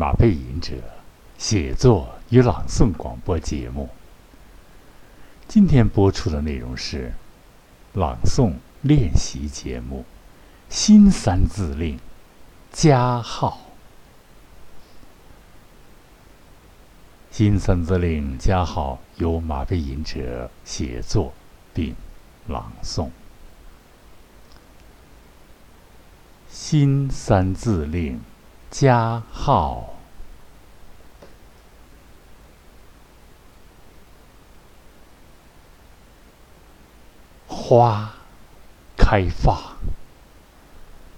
马背吟者写作与朗诵广播节目。今天播出的内容是朗诵练习节目《新三字令》加号。《新三字令》加号由马背吟者写作并朗诵。《新三字令》加号。花开放，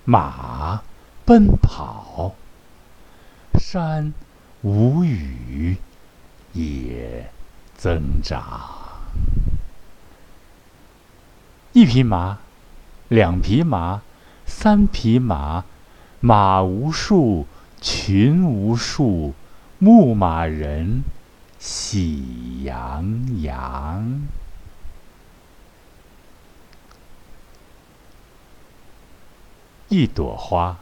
马奔跑，山无语，野增长。一匹马，两匹马，三匹马，马无数，群无数，牧马人喜洋洋。一朵花，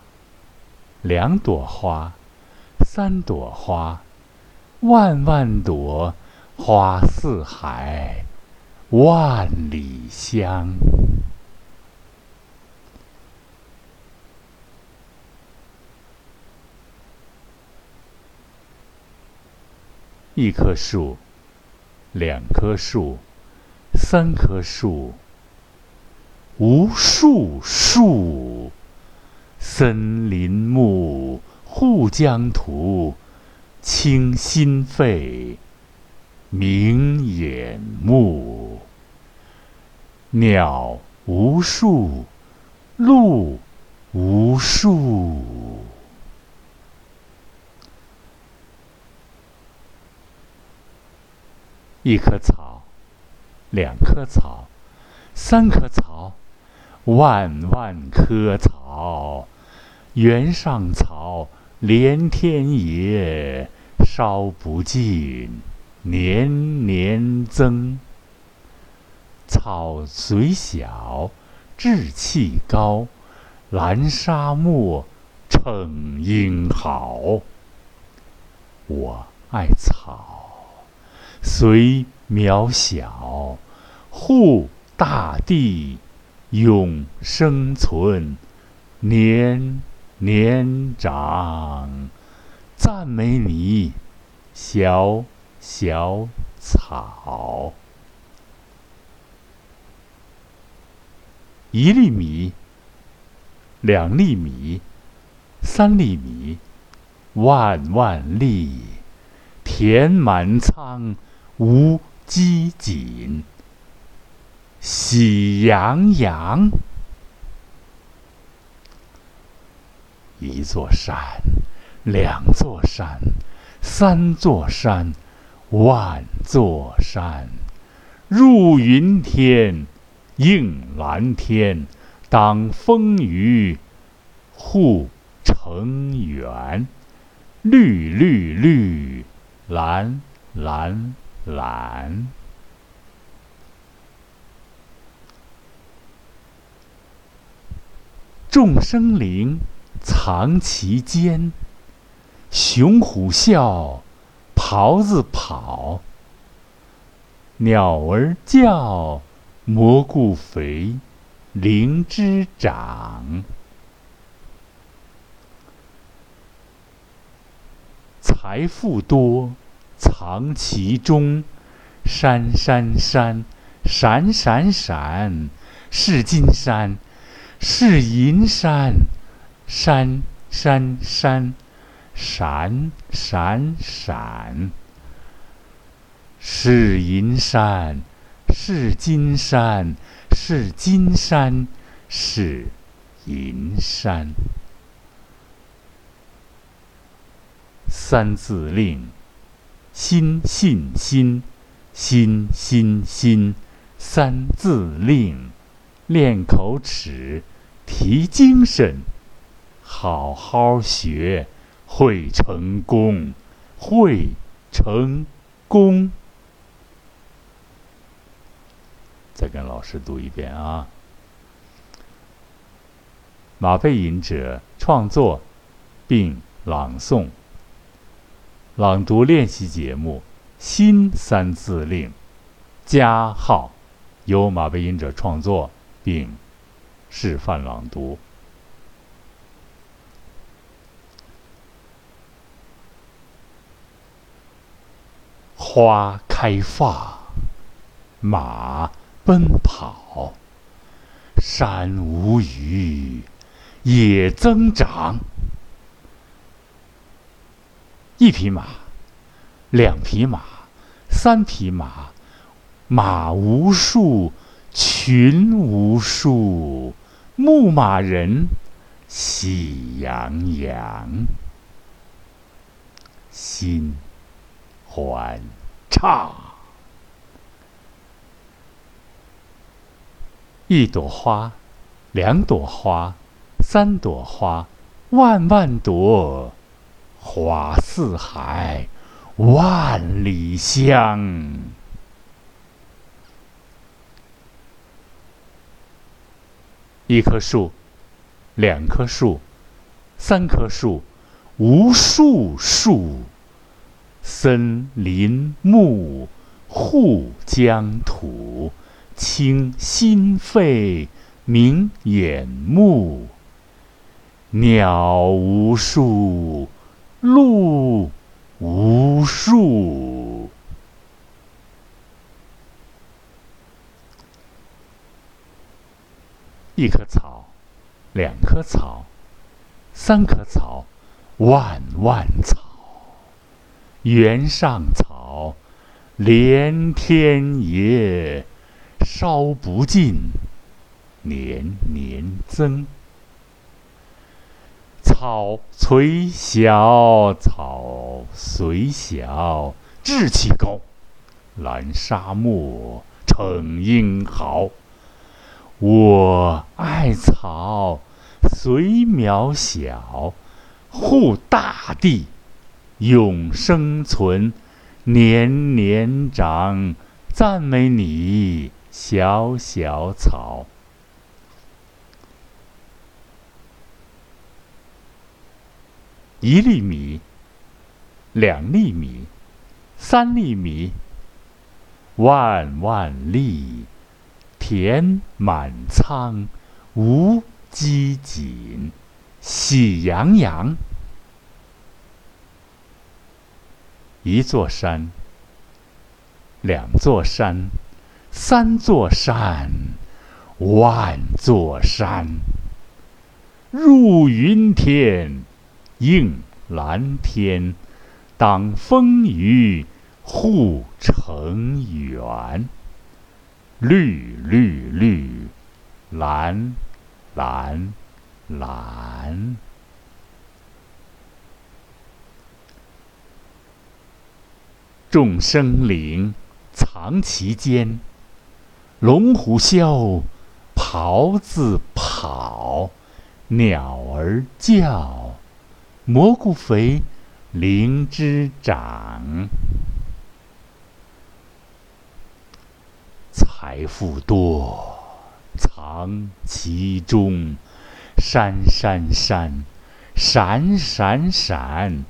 两朵花，三朵花，万万朵花似海，万里香。一棵树，两棵树，三棵树，无数树。森林木，护疆土，清心肺，明眼目。鸟无数，鹿无数。一棵草，两棵草，三棵草，万万棵草。原上草，连天野，烧不尽，年年增。草虽小，志气高，蓝沙漠成英豪。我爱草，虽渺小，护大地，永生存，年。年长，赞美你，小小草。一粒米，两粒米，三粒米，万万粒，填满仓，无饥馑，喜洋洋。一座山，两座山，三座山，万座山，入云天，映蓝天，挡风雨，护城垣，绿绿绿，蓝蓝蓝，众生灵。藏其间，熊虎啸，狍子跑，鸟儿叫，蘑菇肥，灵芝长。财富多，藏其中，山山山，闪闪闪，是金山，是银山。山山山，闪闪闪，是银山，是金山，是金山，是银山。三字令，心信心，心心心。三字令，练口齿，提精神。好好学，会成功，会成功。再跟老师读一遍啊！马背吟者创作并朗诵《朗读练习节目《新三字令》，加号，由马背吟者创作并示范朗读。花开放，马奔跑，山无鱼，野增长。一匹马，两匹马，三匹马，马无数，群无数，牧马人喜洋洋，心欢畅。一朵花，两朵花，三朵花，万万朵。花似海，万里香。一棵树，两棵树，三棵树，无数树。森林木，护疆土，清心肺，明眼目。鸟无数。路无数，一棵草，两棵草，三棵草，万万草，原上草，连天野，烧不尽，年年增。草虽小，草虽小，志气高，拦沙漠，成英豪。我爱草，虽渺小，护大地，永生存，年年长。赞美你，小小草。一粒米，两粒米，三粒米，万万粒，田满仓，无饥馑，喜洋洋。一座山，两座山，三座山，万座山，入云天。映蓝天，挡风雨，护城垣。绿绿绿，蓝蓝蓝。众生灵藏其间，龙虎啸，袍子跑，鸟儿叫。蘑菇肥，灵芝长，财富多，藏其中。山山山，闪闪闪，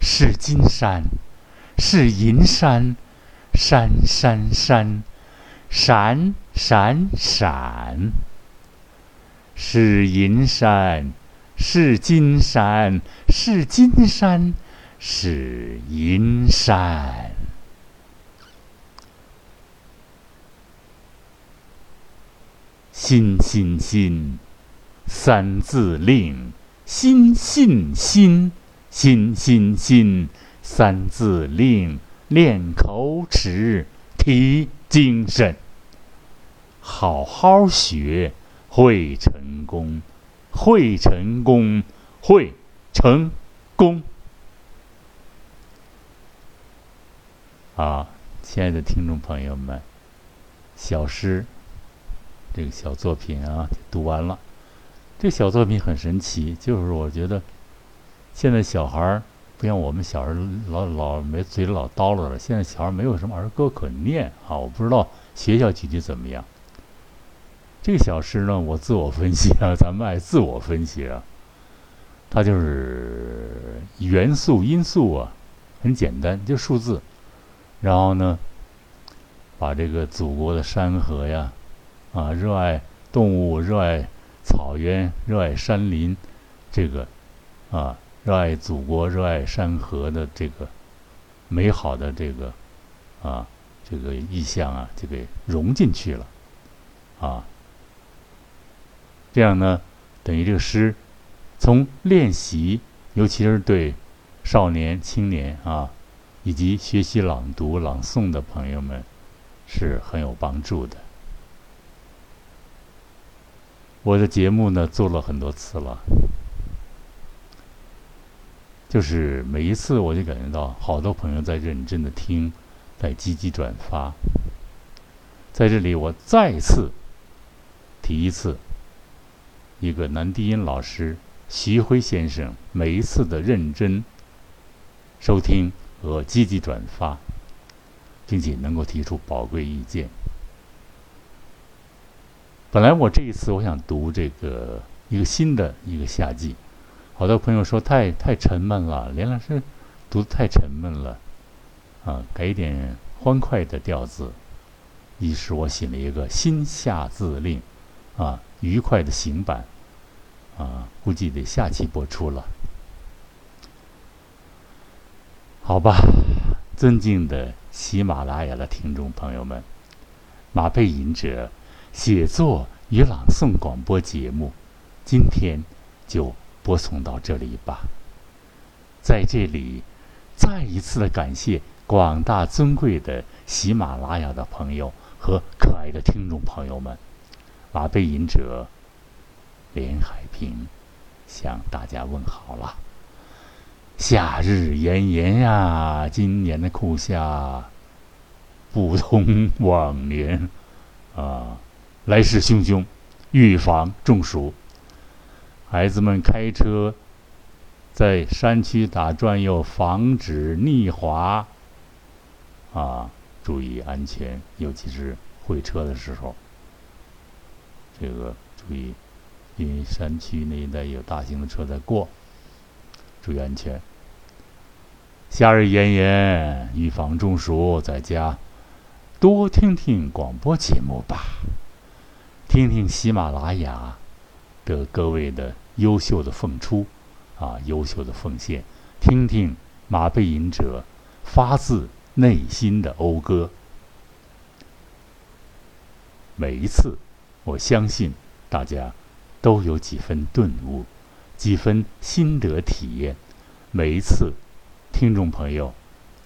是金山，是银山。山山山，闪闪闪，是银山。是金山，是金山，是银山。心心心，三字令，心信心，心心心，三字令，练口齿，提精神，好好学，会成功。会成功，会成功。啊，亲爱的听众朋友们，小诗这个小作品啊，读完了。这小作品很神奇，就是我觉得现在小孩儿不像我们小时候老老没嘴里老叨唠了，现在小孩没有什么儿歌可念啊。我不知道学校具体怎么样。这个小诗呢，我自我分析啊，咱们爱自我分析啊。它就是元素因素啊，很简单，就数字。然后呢，把这个祖国的山河呀，啊，热爱动物、热爱草原、热爱山林，这个啊，热爱祖国、热爱山河的这个美好的这个啊，这个意象啊，就给融进去了，啊，这样呢，等于这个诗从练习，尤其是对少年、青年啊。以及学习朗读、朗诵的朋友们是很有帮助的。我的节目呢做了很多次了，就是每一次我就感觉到好多朋友在认真的听，在积极转发。在这里，我再次提一次，一个男低音老师徐辉先生每一次的认真收听。和积极转发，并且能够提出宝贵意见。本来我这一次我想读这个一个新的一个夏季，好多朋友说太太沉闷了，连老师读的太沉闷了，啊，改一点欢快的调子。于是我写了一个新夏字令，啊，愉快的行板，啊，估计得下期播出了。好吧，尊敬的喜马拉雅的听众朋友们，马背吟者写作与朗诵广播节目，今天就播送到这里吧。在这里，再一次的感谢广大尊贵的喜马拉雅的朋友和可爱的听众朋友们。马背吟者连海平向大家问好了。夏日炎炎呀，今年的酷夏不同往年啊，来势汹汹，预防中暑。孩子们开车在山区打转要防止逆滑啊，注意安全，尤其是会车的时候，这个注意，因为山区那一带有大型的车在过，注意安全。夏日炎炎，预防中暑，在家多听听广播节目吧，听听喜马拉雅的各位的优秀的奉出啊，优秀的奉献，听听马背吟者发自内心的讴歌。每一次，我相信大家都有几分顿悟，几分心得体验。每一次。听众朋友，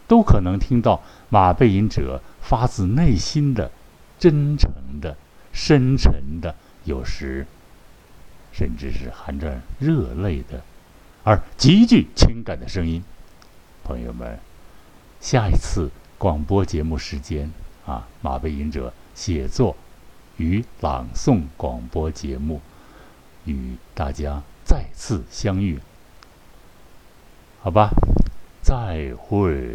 都可能听到马背吟者发自内心的、真诚的、深沉的，有时甚至是含着热泪的，而极具情感的声音。朋友们，下一次广播节目时间啊，马背吟者写作与朗诵广播节目，与大家再次相遇，好吧？再会。